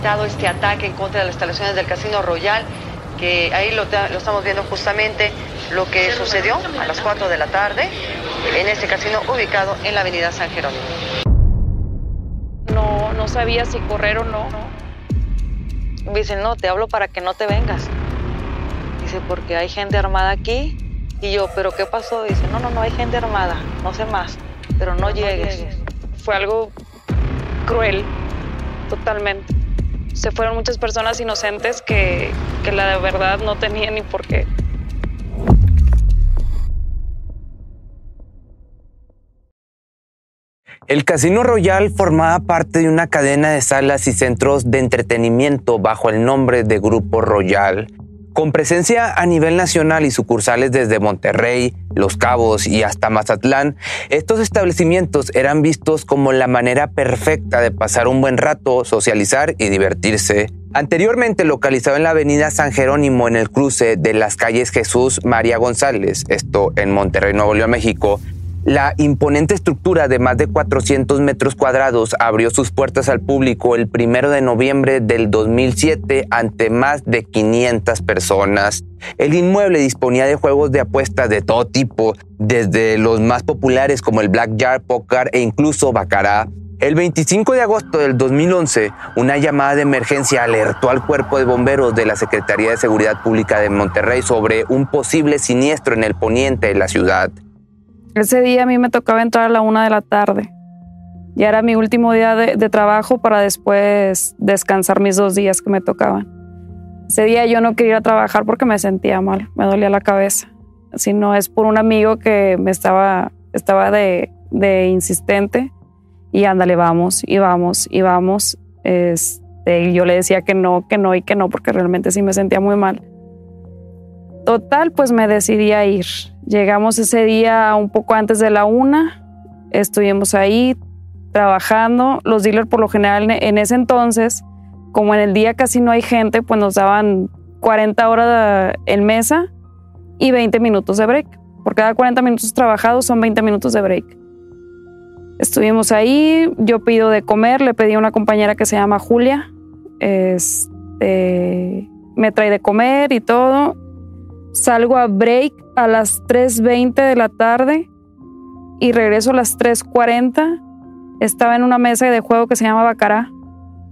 Este ataque en contra de las instalaciones del Casino Royal, que ahí lo, estamos viendo justamente lo que sucedió a las 4 de la tarde en este casino ubicado en la avenida San Jerónimo. No, no sabía si correr o no. Me dicen, no, te hablo para que no te vengas. Dice, porque hay gente armada aquí. Y yo, ¿pero qué pasó? Dice, no, no, no hay gente armada, no sé más, pero no, llegues. Fue algo cruel, totalmente se fueron muchas personas inocentes que, que la verdad no tenían ni por qué. El Casino Royal formaba parte de una cadena de salas y centros de entretenimiento bajo el nombre de Grupo Royal, con presencia a nivel nacional y sucursales desde Monterrey, Los Cabos y hasta Mazatlán, estos establecimientos eran vistos como la manera perfecta de pasar un buen rato, socializar y divertirse. Anteriormente localizado en la avenida San Jerónimo en el cruce de las calles Jesús María González, esto en Monterrey, Nuevo León, México, la imponente estructura de más de 400 metros cuadrados abrió sus puertas al público el primero de noviembre del 2007 ante más de 500 personas. El inmueble disponía de juegos de apuestas de todo tipo, desde los más populares como el Blackjack, Poker e incluso Baccarat. El 25 de agosto del 2011, una llamada de emergencia alertó al cuerpo de bomberos de la Secretaría de Seguridad Pública de Monterrey sobre un posible siniestro en el poniente de la ciudad. Ese día a mí me tocaba entrar a la una de la tarde. Ya era mi último día de, trabajo para después descansar mis dos días que me tocaban. Ese día yo no quería ir a trabajar porque me sentía mal, me dolía la cabeza. Si no es por un amigo que me estaba, estaba de, insistente y ándale, vamos, y vamos, y vamos. Este, yo le decía que no, que no y que no, porque realmente sí me sentía muy mal. Total, pues me decidí a ir. Llegamos ese día un poco antes de la una, estuvimos ahí trabajando. Los dealers por lo general en ese entonces, como en el día casi no hay gente, pues nos daban 40 horas en mesa y 20 minutos de break. Por cada 40 minutos trabajados son 20 minutos de break. Estuvimos ahí, yo pido de comer, le pedí a una compañera que se llama Julia, este, me trae de comer y todo. Salgo a break a las 3.20 de la tarde y regreso a las 3.40. Estaba en una mesa de juego que se llama Bacará.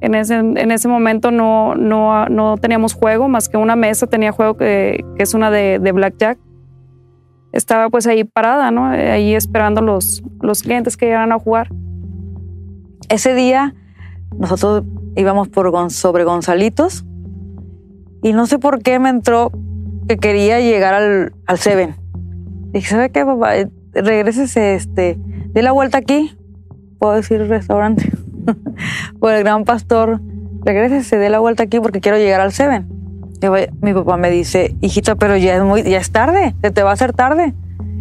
En ese, en ese momento no, no, no, teníamos juego, más que una mesa tenía juego que, que es una de, de, Blackjack. Estaba pues ahí parada, ¿no? Ahí esperando los, los clientes que llegaran a jugar. Ese día nosotros íbamos por, sobre Gonzalitos y no sé por qué me entró que quería llegar al, al Seven. Dije, ¿sabe qué, papá? Eh, regrésese, este, dé la vuelta aquí. Puedo decir restaurante. Por el gran pastor, regrésese, dé la vuelta aquí porque quiero llegar al Seven. mi papá me dice, hijita, pero ya es muy, ya es tarde, se te va a hacer tarde.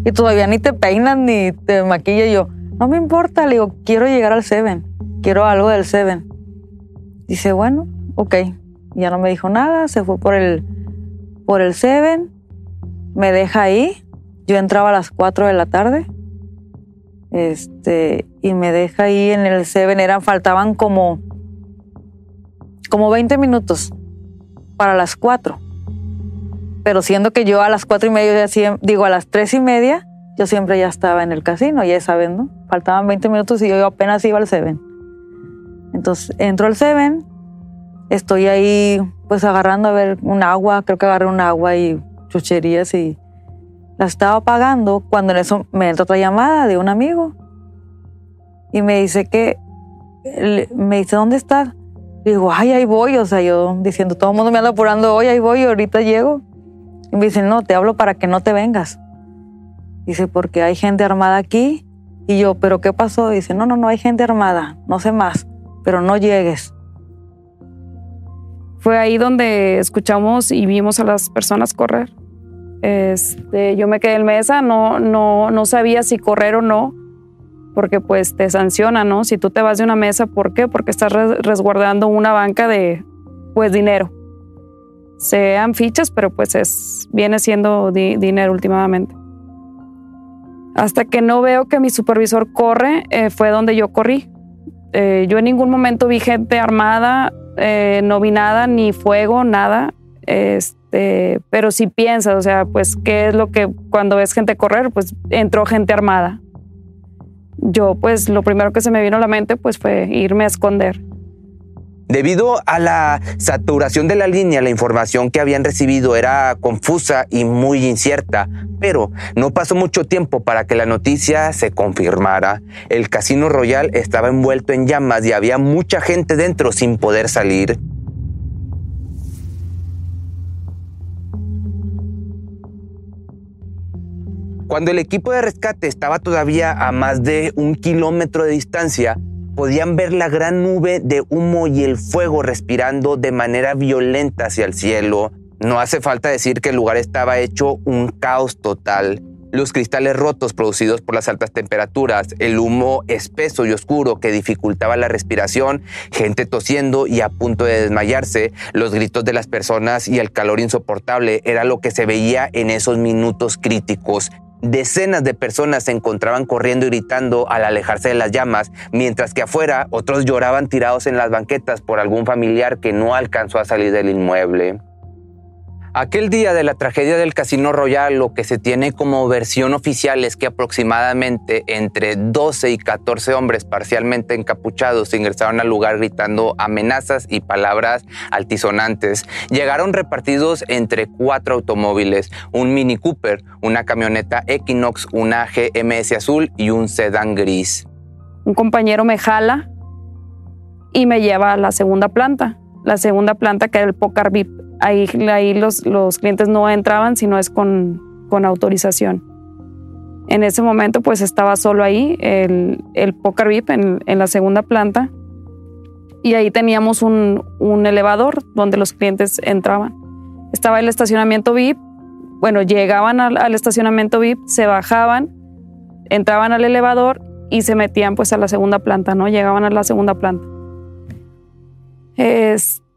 Y todavía ni te peinas ni te maquillas. yo, no me importa, le digo, quiero llegar al Seven, quiero algo del Seven. Dice, bueno, ok. Ya no me dijo nada, se fue por el, por el Seven, me deja ahí. Yo entraba a las 4 de la tarde. Este, y me deja ahí en el Seven. Eran, faltaban como, como 20 minutos para las 4. Pero siendo que yo a las 4 y media, digo a las 3 y media, yo siempre ya estaba en el casino, ya saben, ¿no? Faltaban 20 minutos y yo apenas iba al Seven. Entonces entro al Seven, estoy ahí pues agarrando a ver un agua, creo que agarré un agua y chucherías y, La estaba pagando cuando en eso me entra otra llamada de un amigo. Y me dice que, me dice, ¿dónde estás? digo, ay, ahí voy. O sea, yo diciendo, todo el mundo me anda apurando hoy, ahí voy, ahorita llego. Y me dice, no, te hablo para que no te vengas. Dice, porque hay gente armada aquí. Y yo, ¿pero qué pasó? Dice, no, no, no hay gente armada, no sé más, pero no llegues. Fue ahí donde escuchamos y vimos a las personas correr. Este, yo me quedé en mesa, no, no, no sabía si correr o no, porque pues te sanciona, ¿no? Si tú te vas de una mesa, ¿por qué? Porque estás resguardando una banca de, pues, dinero. Sean fichas, pero pues es, viene siendo dinero últimamente. Hasta que no veo que mi supervisor corre, eh, fue donde yo corrí. Eh, yo en ningún momento vi gente armada, eh, no vi nada, ni fuego, nada. Este, pero si piensas, o sea, pues, ¿qué es lo que cuando ves gente correr? Pues entró gente armada. Yo, pues, lo primero que se me vino a la mente, pues, fue irme a esconder. Debido a la saturación de la línea, la información que habían recibido era confusa y muy incierta, pero no pasó mucho tiempo para que la noticia se confirmara. El Casino Royal estaba envuelto en llamas y había mucha gente dentro sin poder salir. Cuando el equipo de rescate estaba todavía a más de un kilómetro de distancia, podían ver la gran nube de humo y el fuego respirando de manera violenta hacia el cielo. No hace falta decir que el lugar estaba hecho un caos total. Los cristales rotos producidos por las altas temperaturas, el humo espeso y oscuro que dificultaba la respiración, gente tosiendo y a punto de desmayarse, los gritos de las personas y el calor insoportable era lo que se veía en esos minutos críticos. Decenas de personas se encontraban corriendo y gritando al alejarse de las llamas, mientras que afuera otros lloraban tirados en las banquetas por algún familiar que no alcanzó a salir del inmueble. Aquel día de la tragedia del Casino Royal, lo que se tiene como versión oficial es que aproximadamente entre 12 y 14 hombres parcialmente encapuchados ingresaron al lugar gritando amenazas y palabras altisonantes. Llegaron repartidos entre cuatro automóviles, un Mini Cooper, una camioneta Equinox, una GMS azul y un sedán gris. Un compañero me jala y me lleva a la segunda planta, la segunda planta que era el Pocar VIP Ahí, ahí los, los clientes no entraban, sino es con, con autorización. En ese momento pues estaba solo ahí el, el Poker VIP en, en, la segunda planta y ahí teníamos un, un, elevador donde los clientes entraban. Estaba el estacionamiento VIP, bueno, llegaban al, al, estacionamiento VIP, se bajaban, entraban al elevador y se metían pues a la segunda planta, ¿no? Llegaban a la segunda planta.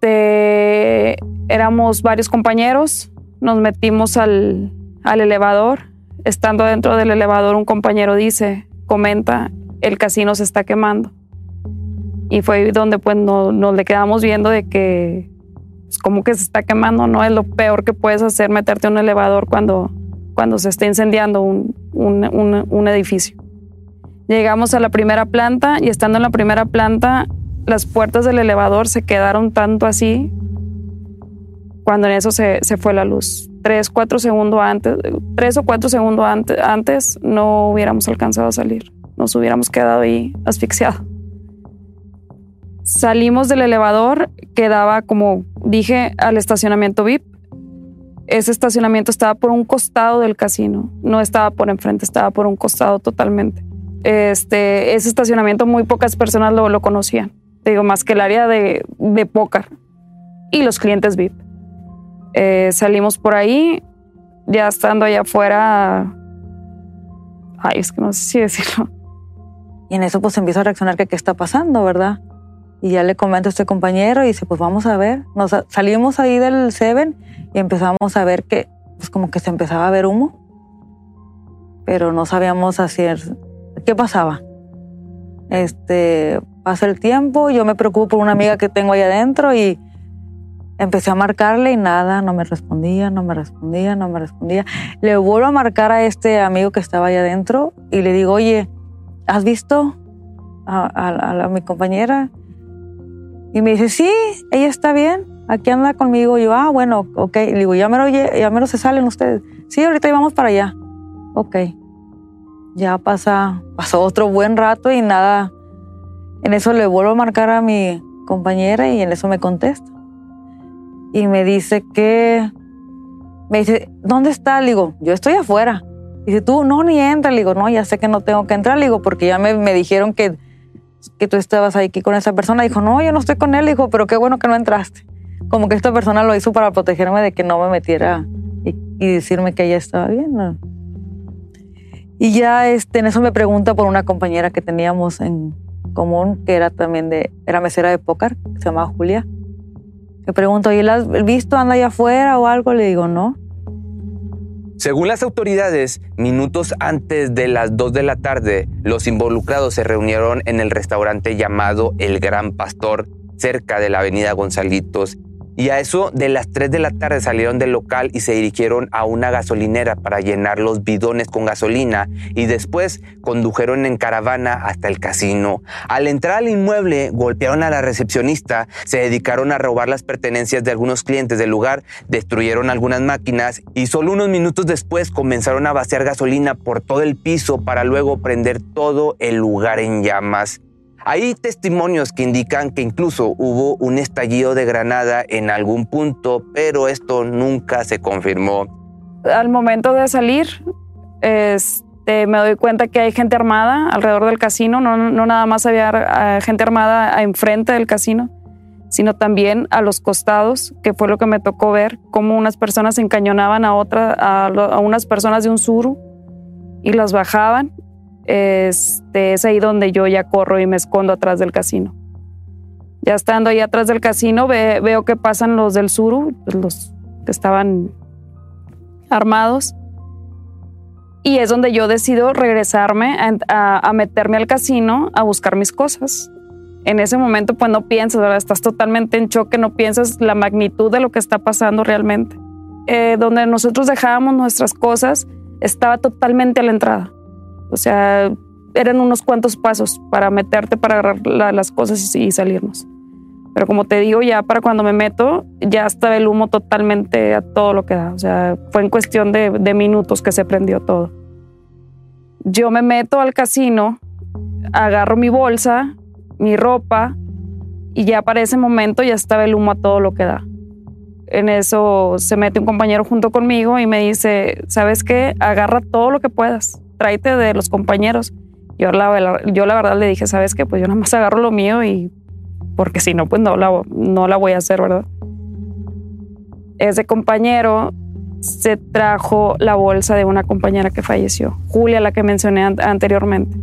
Este, éramos varios compañeros, nos metimos al, elevador. Estando dentro del elevador, un compañero dice, comenta, el casino se está quemando. Y fue donde pues nos le quedamos viendo de que pues, como que se está quemando, no es lo peor que puedes hacer meterte en un elevador cuando, cuando se está incendiando un, un edificio. Llegamos a la primera planta y estando en la primera planta, las puertas del elevador se quedaron tanto así cuando en eso se, se fue la luz. Tres, cuatro antes, tres o cuatro segundos antes, antes no hubiéramos alcanzado a salir. Nos hubiéramos quedado ahí asfixiados. Salimos del elevador, quedaba, como dije, al estacionamiento VIP. Ese estacionamiento estaba por un costado del casino, no estaba por enfrente, estaba por un costado totalmente. Este, ese estacionamiento muy pocas personas lo conocían, digo, más que el área de, de póker y los clientes VIP. Eh, salimos por ahí, ya estando allá afuera. Ay, es que no sé si decirlo. Y en eso pues empiezo a reaccionar que qué está pasando, ¿verdad? Y ya le comento a este compañero y dice, pues vamos a ver. Nos salimos ahí del Seven y empezamos a ver que pues como que se empezaba a ver humo, pero no sabíamos hacer qué pasaba. Este, pasa el tiempo, yo me preocupo por una amiga que tengo ahí adentro y Empecé a marcarle y nada, no me respondía, no me respondía, no me respondía. Le vuelvo a marcar a este amigo que estaba ahí adentro y le digo, oye, ¿has visto a, mi compañera? Y me dice, sí, ella está bien, aquí anda conmigo. Yo, ah, bueno, ok. Le digo, ya mero, ya mero se salen ustedes. Sí, ahorita íbamos para allá. ok. Ya pasa, pasó otro buen rato y nada. En eso le vuelvo a marcar a mi compañera y en eso me contesta. Y me dice que, me dice, ¿dónde está? Le digo, yo estoy afuera. Dice, tú, no, ni entra. Le digo, no, ya sé que no tengo que entrar. Le digo, porque ya me, me dijeron que, que tú estabas aquí con esa persona. Dijo, no, yo no estoy con él. Dijo, pero qué bueno que no entraste. Como que esta persona lo hizo para protegerme de que no me metiera y, y decirme que ella estaba bien. ¿no? Y ya este, en eso me pregunta por una compañera que teníamos en común, que era también de, era mesera de póker, se llamaba Julia. Me pregunto, ¿y la has visto? ¿Anda allá afuera o algo? Le digo, no. Según las autoridades, minutos antes de las 2 de la tarde, los involucrados se reunieron en el restaurante llamado El Gran Pastor, cerca de la avenida Gonzalitos, y a eso de las 3 de la tarde salieron del local y se dirigieron a una gasolinera para llenar los bidones con gasolina y después condujeron en caravana hasta el casino. Al entrar al inmueble golpearon a la recepcionista, se dedicaron a robar las pertenencias de algunos clientes del lugar, destruyeron algunas máquinas y solo unos minutos después comenzaron a vaciar gasolina por todo el piso para luego prender todo el lugar en llamas. Hay testimonios que indican que incluso hubo un estallido de granada en algún punto, pero esto nunca se confirmó. Al momento de salir, este, me doy cuenta que hay gente armada alrededor del casino. No, nada más había uh, gente armada enfrente del casino, sino también a los costados, que fue lo que me tocó ver, cómo unas personas encañonaban a, otra, a, a unas personas de un suru y las bajaban este, es ahí donde yo ya corro y me escondo atrás del casino. Ya estando ahí atrás del casino, veo que pasan los del Suru, pues, los que estaban armados. Y es donde yo decido regresarme a, meterme al casino a buscar mis cosas. En ese momento, pues no piensas. Estás totalmente en choque, no piensas la magnitud de lo que está pasando realmente. Eh, donde nosotros dejábamos nuestras cosas, estaba totalmente a la entrada. O sea, eran unos cuantos pasos para meterte, para agarrar la, las cosas y, y, salirnos. Pero como te digo, ya para cuando me meto, ya estaba el humo totalmente a todo lo que da. O sea, fue en cuestión de, de minutos que se prendió todo. Yo me meto al casino, agarro mi bolsa, mi ropa, y ya para ese momento ya estaba el humo a todo lo que da. En eso se mete un compañero junto conmigo y me dice, ¿sabes qué? Agarra todo lo que puedas tráete de los compañeros. Yo la, verdad le dije, ¿sabes qué? Pues yo nada más agarro lo mío y porque si no, pues no la, no la voy a hacer, ¿verdad? Ese compañero se trajo la bolsa de una compañera que falleció, Julia, la que mencioné an anteriormente.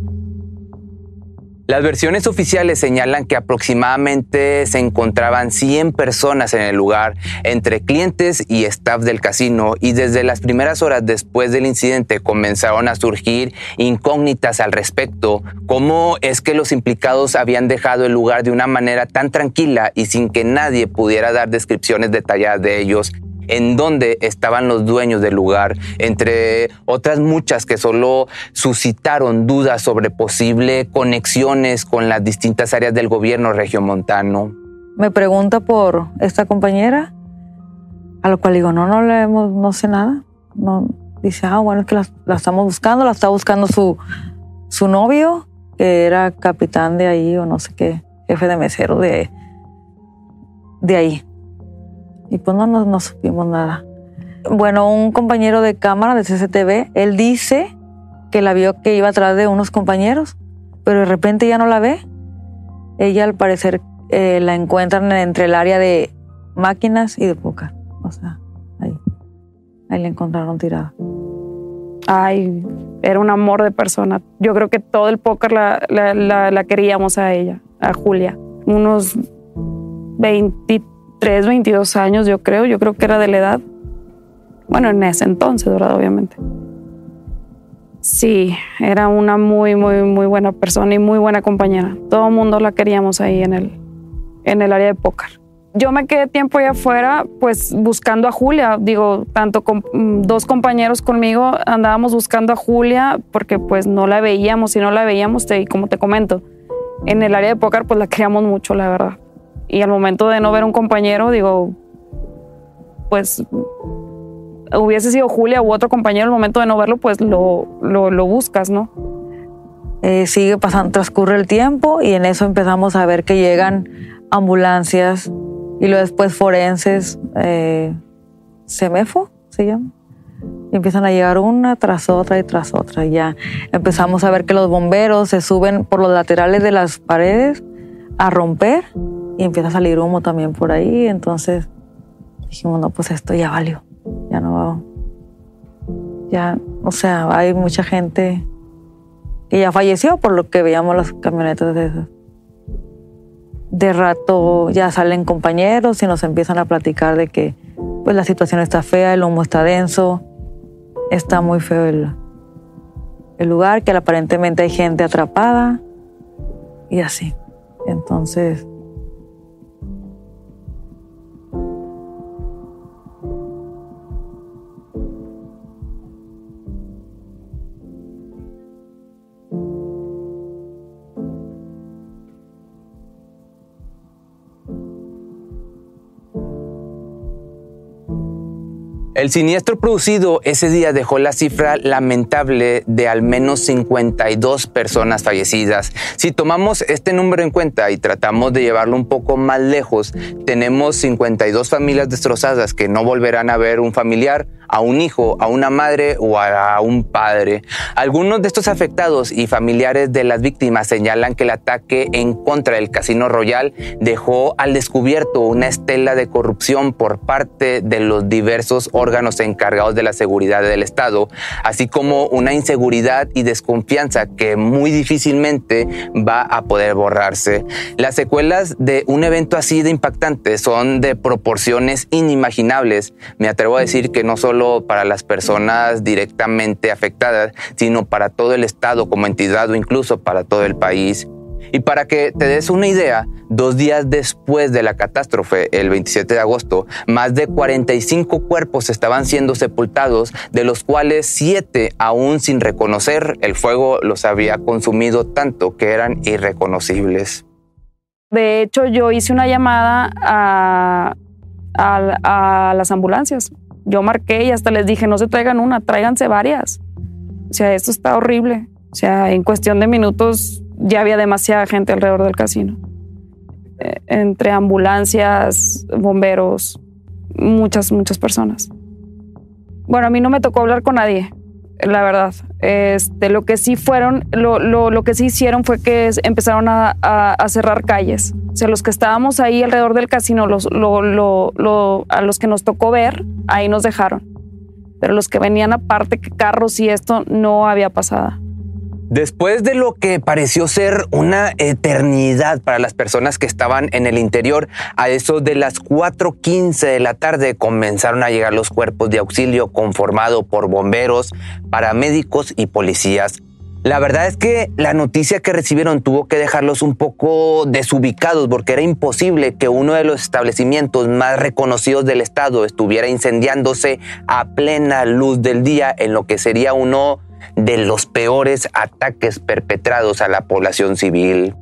Las versiones oficiales señalan que aproximadamente se encontraban 100 personas en el lugar, entre clientes y staff del casino, y desde las primeras horas después del incidente comenzaron a surgir incógnitas al respecto. ¿Cómo es que los implicados habían dejado el lugar de una manera tan tranquila y sin que nadie pudiera dar descripciones detalladas de ellos? En dónde estaban los dueños del lugar, entre otras muchas que solo suscitaron dudas sobre posible conexiones con las distintas áreas del gobierno regiomontano. Me pregunta por esta compañera, a lo cual digo, no, no leemos, no sé nada. No, dice, ah, bueno, es que la, la estamos buscando, la está buscando su, su novio, que era capitán de ahí o no sé qué, jefe de mesero de, de ahí. Y pues no, no, no supimos nada. Bueno, un compañero de cámara de CCTV, él dice que la vio que iba atrás de unos compañeros, pero de repente ya no la ve. Ella al parecer eh, la encuentran entre el área de máquinas y de póker. O sea, ahí. Ahí la encontraron tirada. Ay, era un amor de persona. Yo creo que todo el póker la, la, la, queríamos a ella, a Julia. Unos 23 22 años, yo creo. Yo creo que era de la edad. Bueno, en ese entonces, ¿verdad? Obviamente. Sí, era una muy, muy, muy buena persona y muy buena compañera. Todo el mundo la queríamos ahí en el, en el área de póker. Yo me quedé tiempo allá afuera, pues buscando a Julia. Digo, tanto con dos compañeros conmigo andábamos buscando a Julia porque pues no la veíamos y no la veíamos. Y como te comento, en el área de póker pues la queríamos mucho, la verdad. Y al momento de no ver un compañero, digo, pues hubiese sido Julia u otro compañero el momento de no verlo, pues lo, lo, buscas, ¿no? Eh, sigue pasando, transcurre el tiempo y en eso empezamos a ver que llegan ambulancias y luego después forenses, eh, Semefo se llama. Y empiezan a llegar una tras otra y tras otra. Y ya empezamos a ver que los bomberos se suben por los laterales de las paredes a romper y empieza a salir humo también por ahí. Entonces dijimos, no, pues esto ya valió. Ya no va. Ya, o sea, hay mucha gente que ya falleció por lo que veíamos las camionetas de esas. De rato ya salen compañeros y nos empiezan a platicar de que pues la situación está fea, el humo está denso, está muy feo el, el lugar, que aparentemente hay gente atrapada y así. Entonces, El siniestro producido ese día dejó la cifra lamentable de al menos 52 personas fallecidas. Si tomamos este número en cuenta y tratamos de llevarlo un poco más lejos, tenemos 52 familias destrozadas que no volverán a ver un familiar, a un hijo, a una madre o a un padre. Algunos de estos afectados y familiares de las víctimas señalan que el ataque en contra del Casino Royal dejó al descubierto una estela de corrupción por parte de los diversos órganos encargados de la seguridad del Estado, así como una inseguridad y desconfianza que muy difícilmente va a poder borrarse. Las secuelas de un evento así de impactante son de proporciones inimaginables. Me atrevo a decir que no solo para las personas directamente afectadas, sino para todo el Estado como entidad o incluso para todo el país. Y para que te des una idea, dos días después de la catástrofe, el 27 de agosto, más de 45 cuerpos estaban siendo sepultados, de los cuales siete aún sin reconocer, el fuego los había consumido tanto que eran irreconocibles. De hecho, yo hice una llamada a las ambulancias yo marqué y hasta les dije, no se traigan una, tráiganse varias. O sea, esto está horrible. O sea, en cuestión de minutos ya había demasiada gente alrededor del casino. Eh, entre ambulancias, bomberos, muchas, muchas personas. Bueno, a mí no me tocó hablar con nadie la verdad. Este, lo que sí fueron, lo, lo, lo que sí hicieron fue que empezaron a, a, cerrar calles. O sea, los que estábamos ahí alrededor del casino, los, a los que nos tocó ver, ahí nos dejaron. Pero los que venían aparte, que carros y esto, no había pasada. Después de lo que pareció ser una eternidad para las personas que estaban en el interior, a eso de las 4.15 de la tarde comenzaron a llegar los cuerpos de auxilio conformado por bomberos, paramédicos y policías. La verdad es que la noticia que recibieron tuvo que dejarlos un poco desubicados porque era imposible que uno de los establecimientos más reconocidos del estado estuviera incendiándose a plena luz del día en lo que sería uno de los peores ataques perpetrados a la población civil.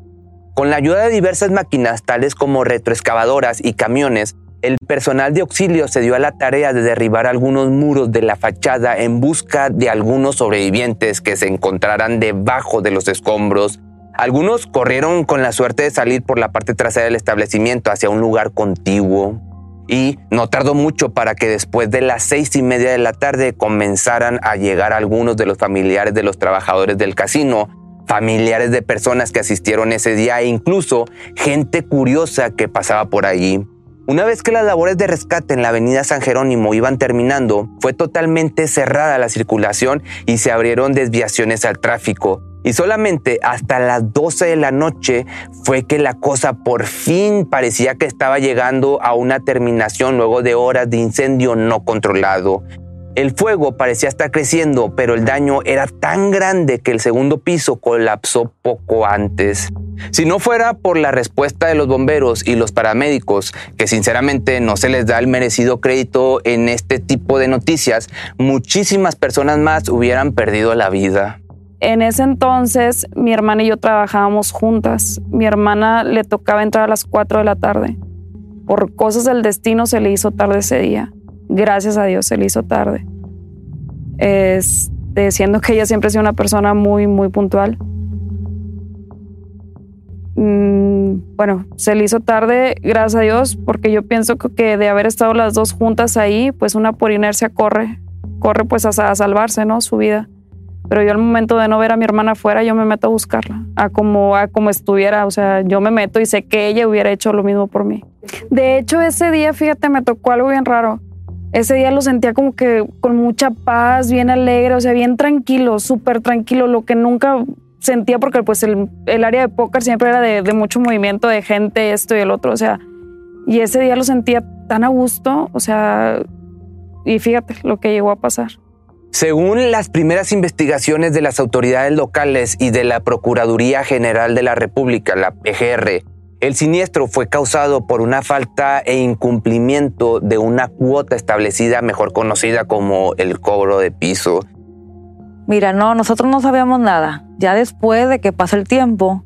Con la ayuda de diversas máquinas, tales como retroexcavadoras y camiones, el personal de auxilio se dio a la tarea de derribar algunos muros de la fachada en busca de algunos sobrevivientes que se encontraran debajo de los escombros. Algunos corrieron con la suerte de salir por la parte trasera del establecimiento hacia un lugar contiguo y no tardó mucho para que después de las seis y media de la tarde comenzaran a llegar algunos de los familiares de los trabajadores del casino, familiares de personas que asistieron ese día e incluso gente curiosa que pasaba por allí. Una vez que las labores de rescate en la avenida San Jerónimo iban terminando, fue totalmente cerrada la circulación y se abrieron desviaciones al tráfico. Y solamente hasta las 12 de la noche fue que la cosa por fin parecía que estaba llegando a una terminación luego de horas de incendio no controlado. El fuego parecía estar creciendo, pero el daño era tan grande que el segundo piso colapsó poco antes. Si no fuera por la respuesta de los bomberos y los paramédicos, que sinceramente no se les da el merecido crédito en este tipo de noticias, muchísimas personas más hubieran perdido la vida. En ese entonces, mi hermana y yo trabajábamos juntas. Mi hermana le tocaba entrar a las 4 de la tarde. Por cosas del destino se le hizo tarde ese día. Gracias a Dios se le hizo tarde. Es, siendo que ella siempre ha sido una persona muy, muy puntual. Mm, bueno, se le hizo tarde, gracias a Dios, porque yo pienso que de haber estado las dos juntas ahí, pues una por inercia corre, corre pues a salvarse, ¿no? Su vida. Pero yo al momento de no ver a mi hermana afuera, yo me meto a buscarla, a como, a como estuviera. O sea, yo me meto y sé que ella hubiera hecho lo mismo por mí. De hecho, ese día, fíjate, me tocó algo bien raro. Ese día lo sentía como que con mucha paz, bien alegre, o sea, bien tranquilo, súper tranquilo, lo que nunca sentía porque pues el, el área de póker siempre era de, de mucho movimiento de gente, esto y el otro, o sea, y ese día lo sentía tan a gusto, o sea, y fíjate lo que llegó a pasar. Según las primeras investigaciones de las autoridades locales y de la Procuraduría General de la República, la PGR, el siniestro fue causado por una falta e incumplimiento de una cuota establecida, mejor conocida como el cobro de piso. Mira, no, nosotros no sabíamos nada. Ya después de que pasa el tiempo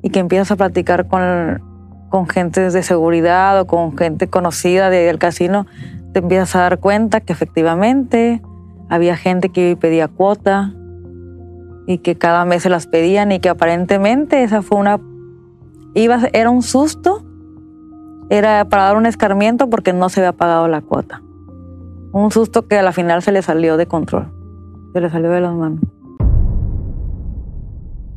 y que empiezas a platicar con, con gente de seguridad o con gente conocida del casino, te empiezas a dar cuenta que efectivamente había gente que pedía cuota y que cada mes se las pedían y que aparentemente esa fue una... Era un susto, era para dar un escarmiento porque no se había pagado la cuota. Un susto que a la final se le salió de control, se le salió de las manos.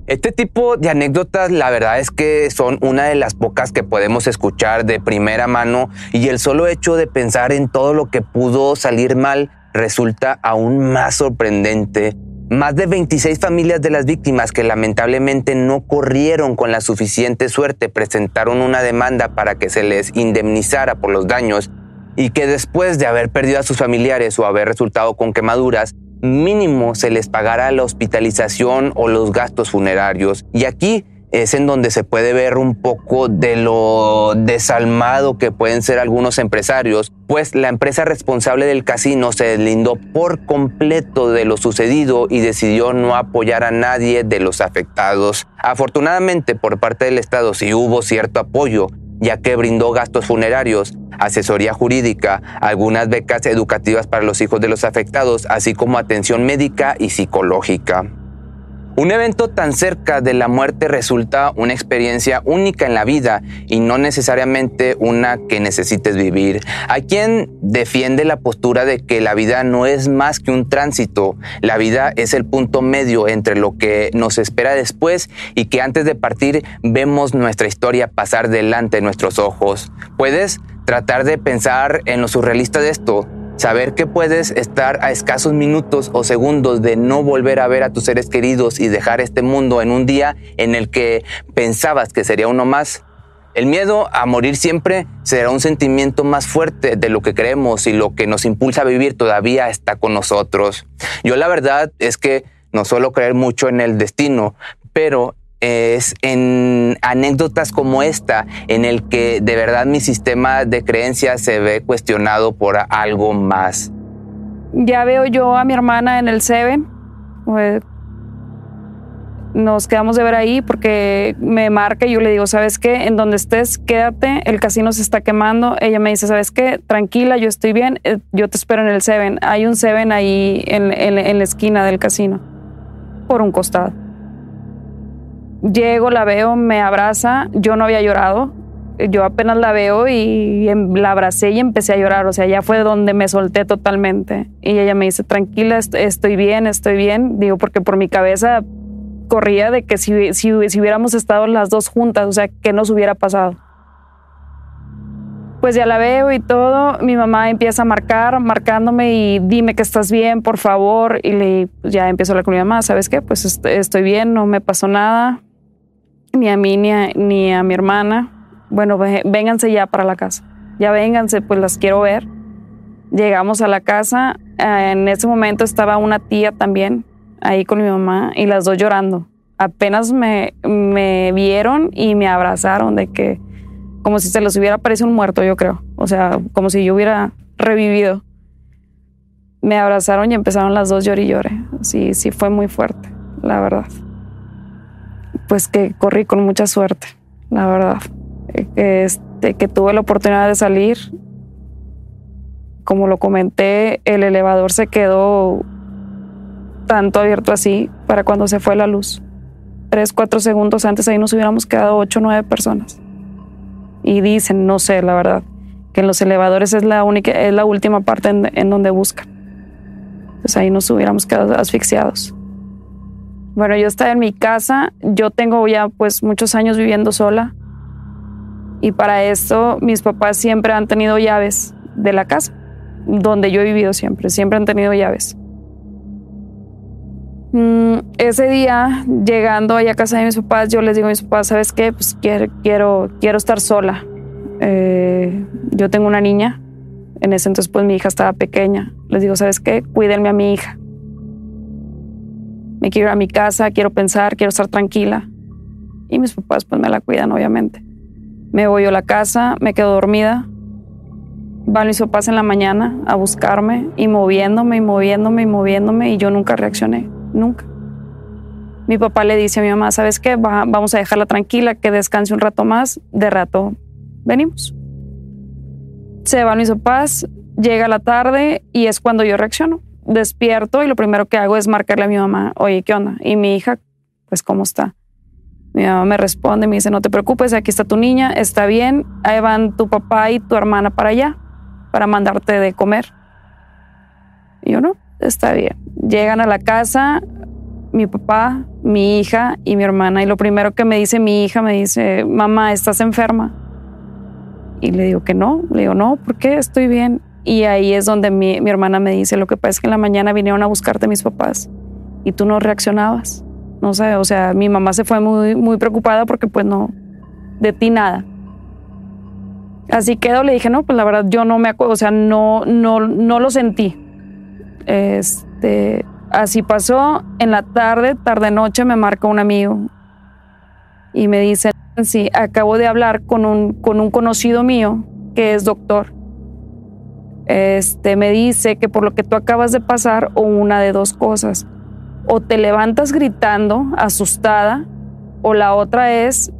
Este tipo de anécdotas, la verdad es que son una de las pocas que podemos escuchar de primera mano y el solo hecho de pensar en todo lo que pudo salir mal resulta aún más sorprendente. Más de 26 familias de las víctimas que lamentablemente no corrieron con la suficiente suerte presentaron una demanda para que se les indemnizara por los daños y que después de haber perdido a sus familiares o haber resultado con quemaduras, mínimo se les pagara la hospitalización o los gastos funerarios. Y aquí es en donde se puede ver un poco de lo desalmado que pueden ser algunos empresarios, pues la empresa responsable del casino se deslindó por completo de lo sucedido y decidió no apoyar a nadie de los afectados. Afortunadamente por parte del Estado sí hubo cierto apoyo, ya que brindó gastos funerarios, asesoría jurídica, algunas becas educativas para los hijos de los afectados, así como atención médica y psicológica. Un evento tan cerca de la muerte resulta una experiencia única en la vida y no necesariamente una que necesites vivir. Hay quien defiende la postura de que la vida no es más que un tránsito, la vida es el punto medio entre lo que nos espera después y que antes de partir vemos nuestra historia pasar delante de nuestros ojos. Puedes tratar de pensar en lo surrealista de esto, Saber que puedes estar a escasos minutos o segundos de no volver a ver a tus seres queridos y dejar este mundo en un día en el que pensabas que sería uno más. El miedo a morir siempre será un sentimiento más fuerte de lo que creemos y lo que nos impulsa a vivir todavía está con nosotros. Yo la verdad es que no suelo creer mucho en el destino, pero es en anécdotas como esta en el que de verdad mi sistema de creencias se ve cuestionado por algo más. Ya veo yo a mi hermana en el Seven. Pues, nos quedamos de ver ahí porque me marca y yo le digo, ¿sabes qué? En donde estés, quédate, el casino se está quemando. Ella me dice, ¿sabes qué? Tranquila, yo estoy bien, eh, yo te espero en el Seven. Hay un Seven ahí en, en la esquina del casino, por un costado. Llego, la veo, me abraza. Yo no había llorado. Yo apenas la veo y em, la abracé y empecé a llorar. O sea, ya fue donde me solté totalmente. Y ella me dice, tranquila, estoy bien, estoy bien. Digo, porque por mi cabeza corría de que si, si, hubiéramos estado las dos juntas, o sea, ¿qué nos hubiera pasado? Pues ya la veo y todo. Mi mamá empieza a marcar, marcándome y dime que estás bien, por favor. Y le, ya empiezo a hablar con mi mamá, ¿sabes qué? Pues estoy bien, no me pasó nada ni a mí ni a, mi hermana. Bueno, vénganse ya para la casa. Ya vénganse, pues las quiero ver. Llegamos a la casa. Eh, en ese momento estaba una tía también ahí con mi mamá y las dos llorando. Apenas me, me vieron y me abrazaron de que como si se les hubiera parecido un muerto, yo creo. O sea, como si yo hubiera revivido. Me abrazaron y empezaron las dos llorar y llore. Sí, sí fue muy fuerte, la verdad pues que corrí con mucha suerte, la verdad. Que, este, que tuve la oportunidad de salir como lo comenté, el elevador se quedó tanto abierto así para cuando se fue la luz. Tres, cuatro segundos antes ahí nos hubiéramos quedado ocho, nueve personas. Y dicen, no sé, la verdad, que en los elevadores es la única, es la última parte en, en donde buscan. Pues ahí nos hubiéramos quedado asfixiados. Bueno, yo estaba en mi casa, yo tengo ya pues muchos años viviendo sola y para esto mis papás siempre han tenido llaves de la casa donde yo he vivido siempre, siempre han tenido llaves. Mm, ese día, llegando allá a casa de mis papás, yo les digo a mis papás, ¿sabes qué? Pues quiero, quiero, quiero estar sola. Eh, yo tengo una niña, en ese entonces pues mi hija estaba pequeña. Les digo, ¿sabes qué? Cuídenme a mi hija. Me quiero ir a mi casa, quiero pensar, quiero estar tranquila. Y mis papás pues me la cuidan, obviamente. Me voy a la casa, me quedo dormida, Van mis papás en la mañana a buscarme y moviéndome y moviéndome y moviéndome y yo nunca reaccioné, nunca. Mi papá le dice a mi mamá, ¿sabes qué? vamos a dejarla tranquila, que descanse un rato más, de rato venimos. Se van mis papás, llega la tarde y es cuando yo reacciono. Despierto y lo primero que hago es marcarle a mi mamá, oye, ¿qué onda? Y mi hija, pues, ¿cómo está? Mi mamá me responde, me dice, no te preocupes, aquí está tu niña, está bien, ahí van tu papá y tu hermana para allá para mandarte de comer. Y yo no, está bien. Llegan a la casa mi papá, mi hija y mi hermana y lo primero que me dice mi hija me dice, mamá, ¿estás enferma? Y le digo que no, le digo, no, ¿por qué? Estoy bien. Y ahí es donde mi, mi hermana me dice, lo que pasa es que en la mañana vinieron a buscarte mis papás y tú no reaccionabas. No sé, o sea, mi mamá se fue muy, muy preocupada porque pues no, de ti nada. Así quedó, le dije, no, pues la verdad yo no me acuerdo, o sea, no, no, no lo sentí. Este, así pasó, en la tarde, tarde noche, me marca un amigo y me dice, sí, acabo de hablar con un, con un conocido mío que es doctor. Este, me dice que por lo que tú acabas de pasar, o una de dos cosas, o te levantas gritando, asustada, o la otra es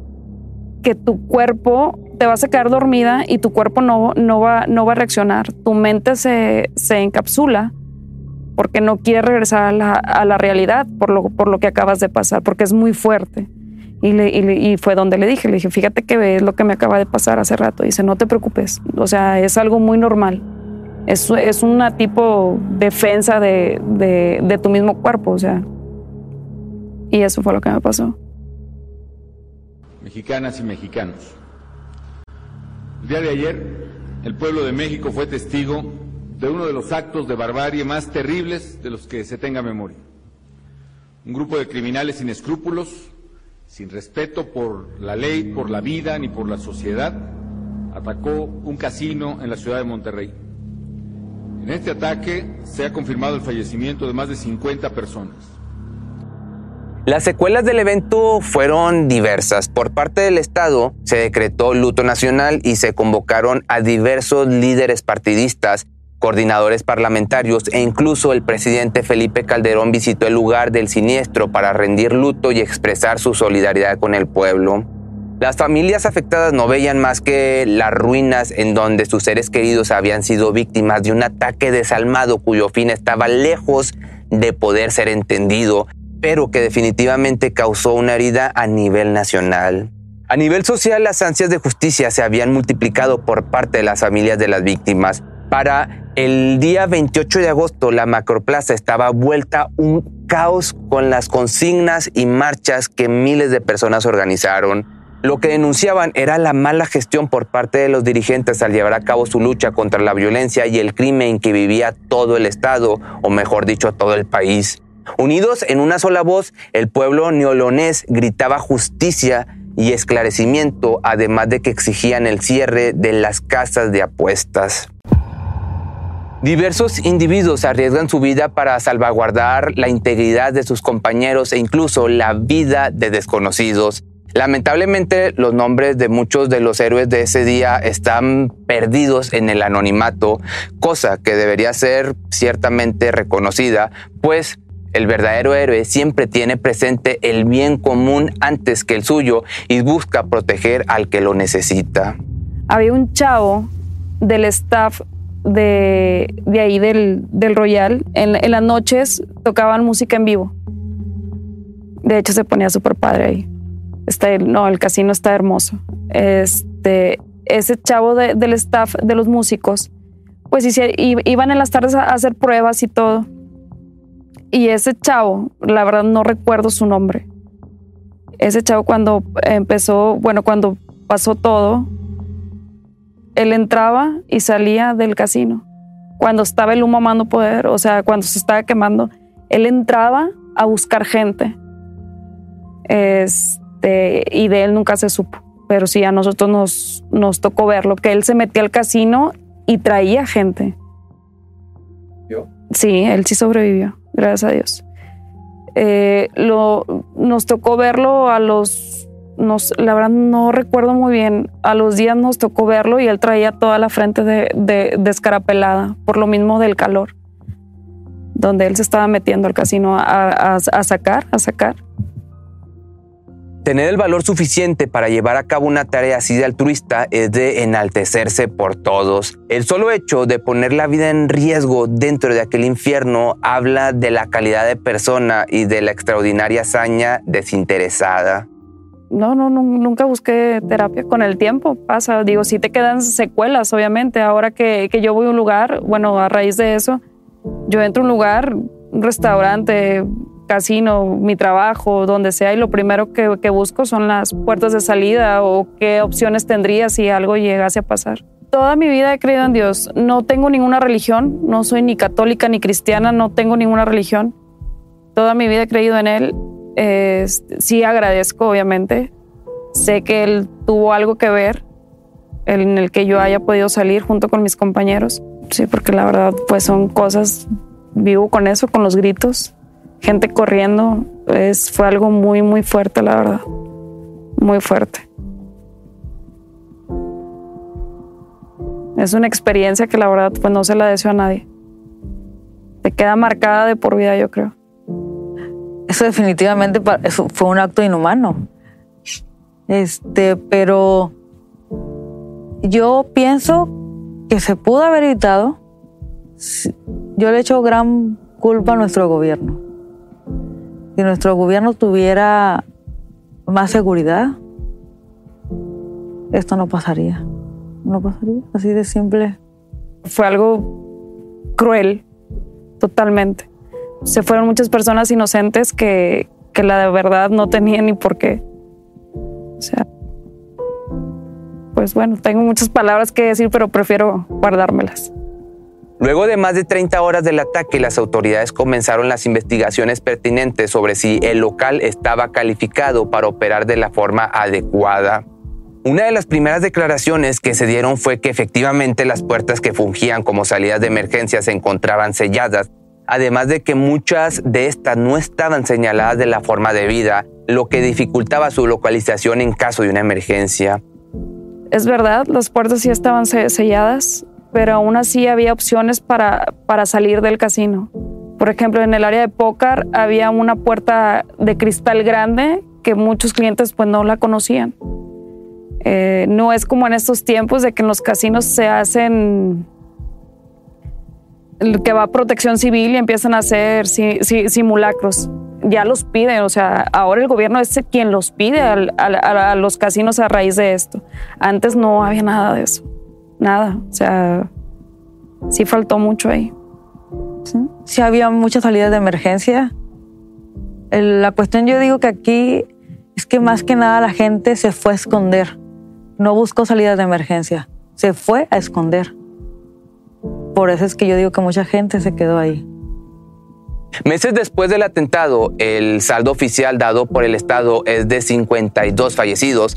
que tu cuerpo te vas a quedar dormida y tu cuerpo no, no, va, no va a reaccionar. Tu mente se, se encapsula porque no quiere regresar a la, a la, realidad por lo, por lo que acabas de pasar, porque es muy fuerte. Y, le, y, fue donde le dije, le dije, fíjate que es lo que me acaba de pasar hace rato. dice, no te preocupes, o sea, es algo muy normal. Es, es una tipo defensa de, de, de tu mismo cuerpo, o sea. Y eso fue lo que me pasó. Mexicanas y mexicanos. El día de ayer, el pueblo de México fue testigo de uno de los actos de barbarie más terribles de los que se tenga memoria. Un grupo de criminales sin escrúpulos, sin respeto por la ley, por la vida ni por la sociedad, atacó un casino en la ciudad de Monterrey. En este ataque se ha confirmado el fallecimiento de más de 50 personas. Las secuelas del evento fueron diversas. Por parte del Estado se decretó luto nacional y se convocaron a diversos líderes partidistas, coordinadores parlamentarios e incluso el presidente Felipe Calderón visitó el lugar del siniestro para rendir luto y expresar su solidaridad con el pueblo. Las familias afectadas no veían más que las ruinas en donde sus seres queridos habían sido víctimas de un ataque desalmado cuyo fin estaba lejos de poder ser entendido pero que definitivamente causó una herida a nivel nacional. A nivel social, las ansias de justicia se habían multiplicado por parte de las familias de las víctimas. Para el día 28 de agosto, la macroplaza estaba vuelta un caos con las consignas y marchas que miles de personas organizaron. Lo que denunciaban era la mala gestión por parte de los dirigentes al llevar a cabo su lucha contra la violencia y el crimen que vivía todo el Estado, o mejor dicho, todo el país. Unidos en una sola voz, el pueblo neolonés gritaba justicia y esclarecimiento, además de que exigían el cierre de las casas de apuestas. Diversos individuos arriesgan su vida para salvaguardar la integridad de sus compañeros e incluso la vida de desconocidos. Lamentablemente los nombres de muchos de los héroes de ese día están perdidos en el anonimato, cosa que debería ser ciertamente reconocida, pues el verdadero héroe siempre tiene presente el bien común antes que el suyo y busca proteger al que lo necesita. Había un chavo del staff de, de ahí del, del Royal. En, en, las noches tocaban música en vivo. De hecho, se ponía súper padre ahí. Está, no, el casino está hermoso. Este, ese chavo de, del staff, de los músicos, pues iban en las tardes a hacer pruebas y todo. Y ese chavo, la verdad no recuerdo su nombre. Ese chavo cuando empezó, bueno, cuando pasó todo, él entraba y salía del casino. Cuando estaba el humo amando poder, o sea, cuando se estaba quemando, él entraba a buscar gente. Este, y de él nunca se supo. Pero sí, a nosotros nos, nos tocó verlo, que él se metía al casino y traía gente. ¿Yo? Sí, él sí sobrevivió, gracias a Dios. Eh, lo, nos tocó verlo a los nos, la verdad no recuerdo muy bien, a los días nos tocó verlo y él traía toda la frente de, descarapelada, por lo mismo del calor, donde él se estaba metiendo al casino a, a sacar, a sacar. Tener el valor suficiente para llevar a cabo una tarea así de altruista es de enaltecerse por todos. El solo hecho de poner la vida en riesgo dentro de aquel infierno habla de la calidad de persona y de la extraordinaria hazaña desinteresada no, no, nunca busqué terapia. Con el tiempo pasa, digo, sí te quedan secuelas, obviamente. Ahora que, yo voy a un lugar, bueno, a raíz de eso, yo entro a un lugar, un restaurante, casino, mi trabajo, donde sea, y lo primero que, que busco son las puertas de salida o qué opciones tendría si algo llegase a pasar. Toda mi vida he creído en Dios. No tengo ninguna religión, no soy ni católica ni cristiana, no tengo ninguna religión. Toda mi vida he creído en Él sí agradezco, obviamente. Sé que él tuvo algo que ver en el que yo haya podido salir junto con mis compañeros. Sí, porque la verdad, pues son cosas, vivo con eso, con los gritos, gente corriendo. Es, fue algo muy, muy fuerte, la verdad. Muy fuerte. Es una experiencia que la verdad, pues no se la deseo a nadie. Te queda marcada de por vida, yo creo. Eso definitivamente fue un acto inhumano. Este, pero yo pienso que se pudo haber evitado. Yo le echo gran culpa a nuestro gobierno. Si nuestro gobierno tuviera más seguridad, esto no pasaría. No pasaría, así de simple. Fue algo cruel, totalmente se fueron muchas personas inocentes que, que la verdad no tenían ni por qué. O sea, pues bueno, tengo muchas palabras que decir, pero prefiero guardármelas. Luego de más de 30 horas del ataque, las autoridades comenzaron las investigaciones pertinentes sobre si el local estaba calificado para operar de la forma adecuada. Una de las primeras declaraciones que se dieron fue que efectivamente las puertas que fungían como salidas de emergencia se encontraban selladas además de que muchas de estas no estaban señaladas de la forma debida, lo que dificultaba su localización en caso de una emergencia. Es verdad, las puertas sí estaban selladas, pero aún así había opciones para, para salir del casino. Por ejemplo, en el área de póker había una puerta de cristal grande que muchos clientes pues no la conocían. Eh, no es como en estos tiempos de que en los casinos se hacen que va protección civil y empiezan a hacer simulacros. Ya los piden, o sea, ahora el gobierno es quien los pide a, los casinos a raíz de esto. Antes no había nada de eso, nada, o sea, sí faltó mucho ahí. Sí, había muchas salidas de emergencia. la cuestión yo digo que aquí es que más que nada la gente se fue a esconder, no buscó salidas de emergencia, se fue a esconder. Por eso es que yo digo que mucha gente se quedó ahí. Meses después del atentado, el saldo oficial dado por el Estado es de 52 fallecidos,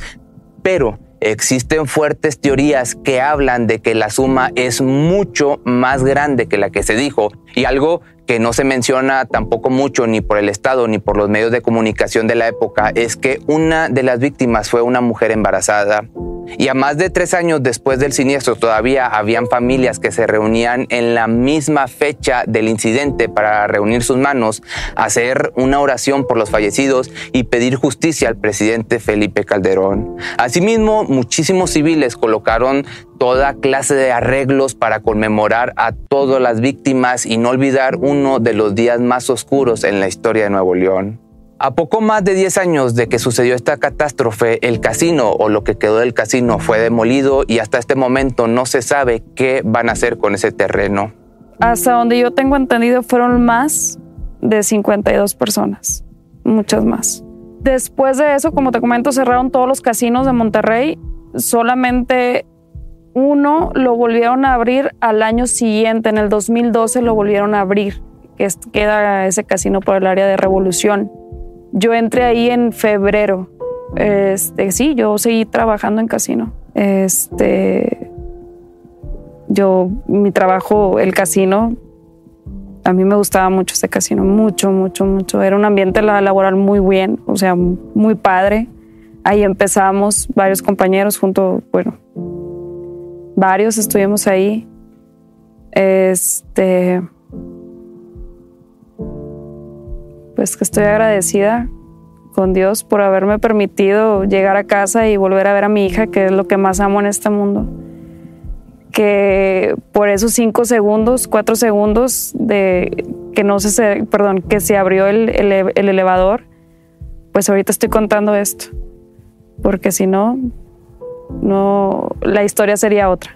pero existen fuertes teorías que hablan de que la suma es mucho más grande que la que se dijo y algo que no se menciona tampoco mucho ni por el Estado ni por los medios de comunicación de la época es que una de las víctimas fue una mujer embarazada. Y a más de tres años después del siniestro todavía habían familias que se reunían en la misma fecha del incidente para reunir sus manos, hacer una oración por los fallecidos y pedir justicia al presidente Felipe Calderón. Asimismo, muchísimos civiles colocaron toda clase de arreglos para conmemorar a todas las víctimas y no olvidar uno de los días más oscuros en la historia de Nuevo León. A poco más de 10 años de que sucedió esta catástrofe, el casino o lo que quedó del casino fue demolido y hasta este momento no se sabe qué van a hacer con ese terreno. Hasta donde yo tengo entendido fueron más de 52 personas, muchas más. Después de eso, como te comento, cerraron todos los casinos de Monterrey. Solamente uno lo volvieron a abrir al año siguiente, en el 2012 lo volvieron a abrir, que queda ese casino por el área de Revolución. Yo entré ahí en febrero. Este, sí, yo seguí trabajando en casino. Este, yo, mi trabajo, el casino, a mí me gustaba mucho ese casino, mucho, mucho, mucho. Era un ambiente laboral muy bien, o sea, muy padre. Ahí empezamos, varios compañeros junto, bueno, varios estuvimos ahí. Este, pues que estoy agradecida con Dios por haberme permitido llegar a casa y volver a ver a mi hija, que es lo que más amo en este mundo. Que por esos cinco segundos, cuatro segundos de que no se, perdón, que se abrió el, el elevador, pues ahorita estoy contando esto, porque si no, no, la historia sería otra.